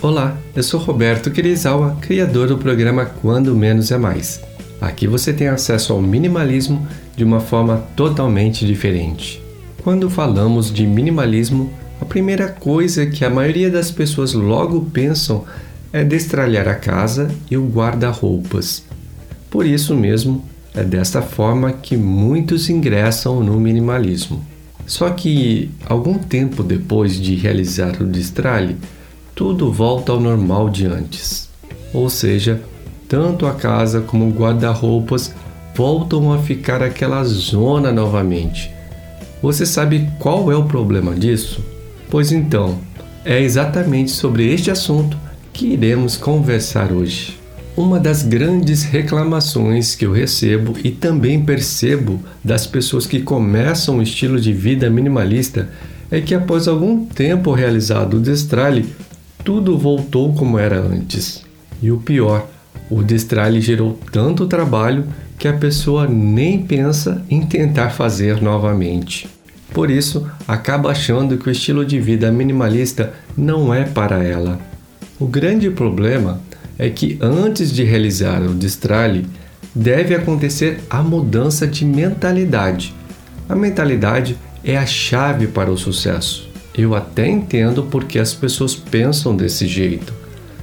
Olá, eu sou Roberto Kirizawa, criador do programa Quando Menos é Mais. Aqui você tem acesso ao minimalismo de uma forma totalmente diferente. Quando falamos de minimalismo, a primeira coisa que a maioria das pessoas logo pensam é destralhar a casa e o guarda-roupas. Por isso mesmo, é desta forma que muitos ingressam no minimalismo. Só que, algum tempo depois de realizar o destralhe, tudo volta ao normal de antes. Ou seja, tanto a casa como o guarda-roupas voltam a ficar aquela zona novamente. Você sabe qual é o problema disso? Pois então, é exatamente sobre este assunto que iremos conversar hoje. Uma das grandes reclamações que eu recebo e também percebo das pessoas que começam um estilo de vida minimalista é que após algum tempo realizado o destralhe, tudo voltou como era antes. E o pior, o destralhe gerou tanto trabalho que a pessoa nem pensa em tentar fazer novamente. Por isso, acaba achando que o estilo de vida minimalista não é para ela. O grande problema é que antes de realizar o destralhe, deve acontecer a mudança de mentalidade. A mentalidade é a chave para o sucesso. Eu até entendo porque as pessoas pensam desse jeito.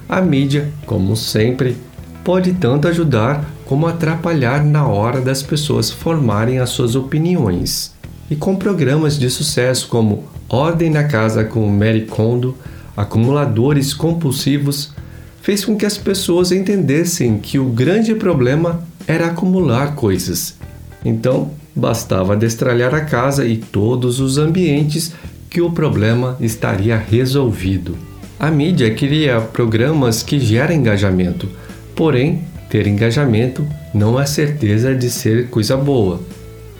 A mídia, como sempre, pode tanto ajudar como atrapalhar na hora das pessoas formarem as suas opiniões. E com programas de sucesso como Ordem na Casa com Mary Kondo, Acumuladores Compulsivos, fez com que as pessoas entendessem que o grande problema era acumular coisas. Então, bastava destralhar a casa e todos os ambientes que o problema estaria resolvido. A mídia cria programas que geram engajamento, porém, ter engajamento não é certeza de ser coisa boa.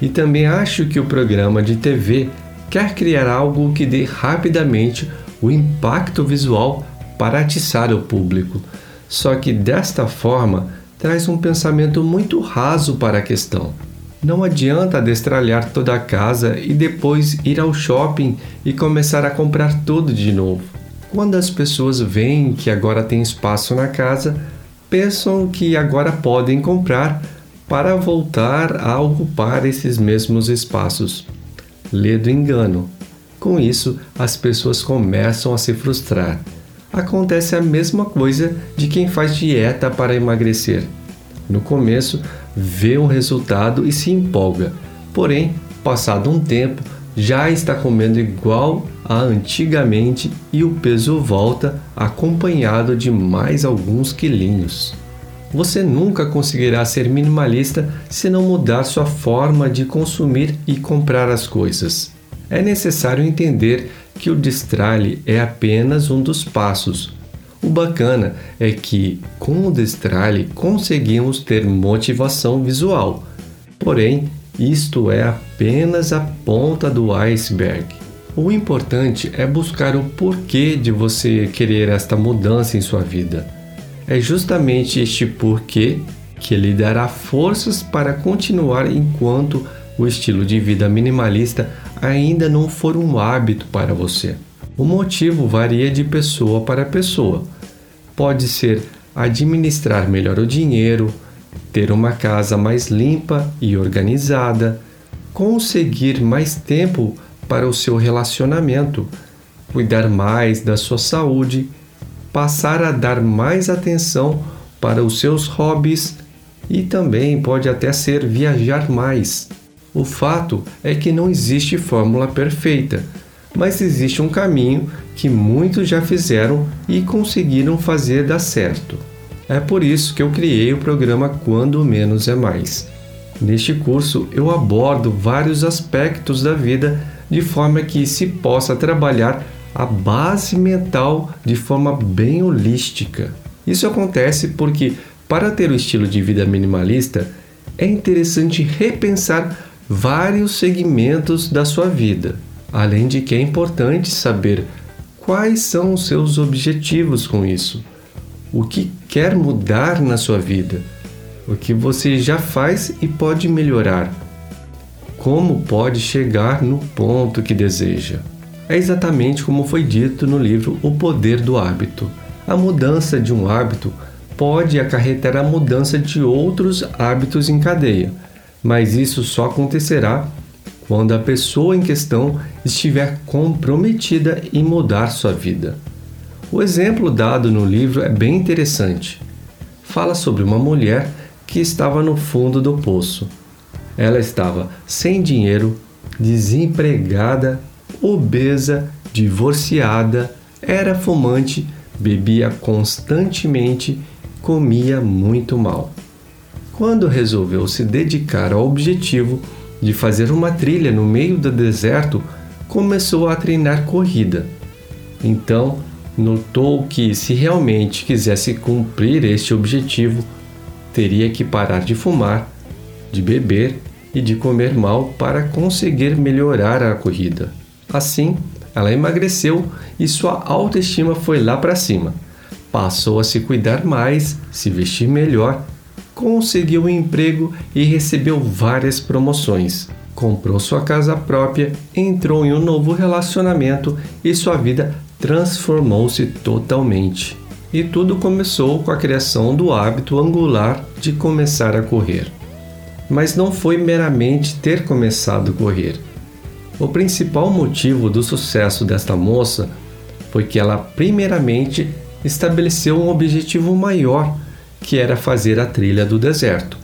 E também acho que o programa de TV quer criar algo que dê rapidamente o impacto visual para atiçar o público, só que desta forma traz um pensamento muito raso para a questão. Não adianta destralhar toda a casa e depois ir ao shopping e começar a comprar tudo de novo. Quando as pessoas veem que agora tem espaço na casa, pensam que agora podem comprar para voltar a ocupar esses mesmos espaços. Lê do engano. Com isso, as pessoas começam a se frustrar. Acontece a mesma coisa de quem faz dieta para emagrecer. No começo, vê um resultado e se empolga, porém, passado um tempo, já está comendo igual a antigamente e o peso volta acompanhado de mais alguns quilinhos. Você nunca conseguirá ser minimalista se não mudar sua forma de consumir e comprar as coisas. É necessário entender que o destralhe é apenas um dos passos, o bacana é que com o destralhe conseguimos ter motivação visual. Porém, isto é apenas a ponta do iceberg. O importante é buscar o porquê de você querer esta mudança em sua vida. É justamente este porquê que lhe dará forças para continuar enquanto o estilo de vida minimalista ainda não for um hábito para você. O motivo varia de pessoa para pessoa. Pode ser administrar melhor o dinheiro, ter uma casa mais limpa e organizada, conseguir mais tempo para o seu relacionamento, cuidar mais da sua saúde, passar a dar mais atenção para os seus hobbies e também pode até ser viajar mais. O fato é que não existe fórmula perfeita, mas existe um caminho que muitos já fizeram e conseguiram fazer dar certo. É por isso que eu criei o programa Quando Menos é Mais. Neste curso eu abordo vários aspectos da vida de forma que se possa trabalhar a base mental de forma bem holística. Isso acontece porque, para ter o estilo de vida minimalista, é interessante repensar vários segmentos da sua vida, além de que é importante saber quais são os seus objetivos com isso, o que quer mudar na sua vida, o que você já faz e pode melhorar, como pode chegar no ponto que deseja. É exatamente como foi dito no livro O Poder do Hábito. A mudança de um hábito pode acarretar a mudança de outros hábitos em cadeia, mas isso só acontecerá quando a pessoa em questão estiver comprometida em mudar sua vida. O exemplo dado no livro é bem interessante. Fala sobre uma mulher que estava no fundo do poço. Ela estava sem dinheiro, desempregada, obesa, divorciada, era fumante, bebia constantemente, comia muito mal. Quando resolveu se dedicar ao objetivo de fazer uma trilha no meio do deserto, começou a treinar corrida. Então, notou que se realmente quisesse cumprir este objetivo, teria que parar de fumar, de beber e de comer mal para conseguir melhorar a corrida. Assim, ela emagreceu e sua autoestima foi lá para cima. Passou a se cuidar mais, se vestir melhor, conseguiu um emprego e recebeu várias promoções. Comprou sua casa própria, entrou em um novo relacionamento e sua vida transformou-se totalmente. E tudo começou com a criação do hábito angular de começar a correr. Mas não foi meramente ter começado a correr. O principal motivo do sucesso desta moça foi que ela, primeiramente, estabeleceu um objetivo maior, que era fazer a trilha do deserto.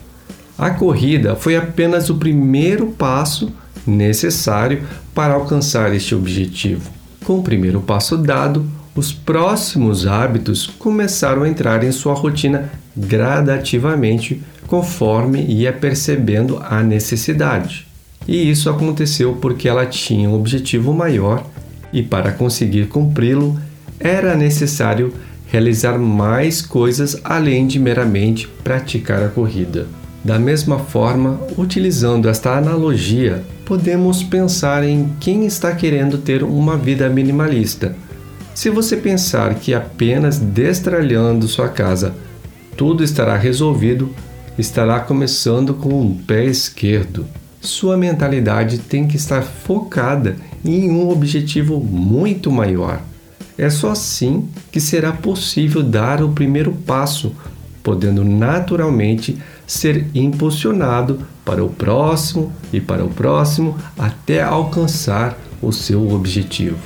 A corrida foi apenas o primeiro passo necessário para alcançar este objetivo. Com o primeiro passo dado, os próximos hábitos começaram a entrar em sua rotina gradativamente conforme ia percebendo a necessidade. E isso aconteceu porque ela tinha um objetivo maior e, para conseguir cumpri-lo, era necessário realizar mais coisas além de meramente praticar a corrida. Da mesma forma, utilizando esta analogia, podemos pensar em quem está querendo ter uma vida minimalista se você pensar que apenas destralhando sua casa tudo estará resolvido, estará começando com o pé esquerdo. Sua mentalidade tem que estar focada em um objetivo muito maior. É só assim que será possível dar o primeiro passo, podendo naturalmente ser impulsionado para o próximo e para o próximo até alcançar o seu objetivo.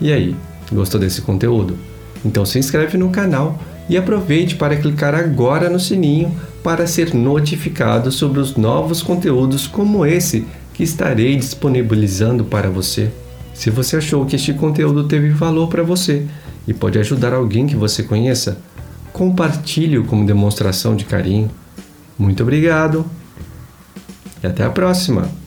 E aí, Gostou desse conteúdo? Então se inscreve no canal e aproveite para clicar agora no sininho para ser notificado sobre os novos conteúdos como esse que estarei disponibilizando para você. Se você achou que este conteúdo teve valor para você e pode ajudar alguém que você conheça, compartilhe-o como demonstração de carinho. Muito obrigado e até a próxima!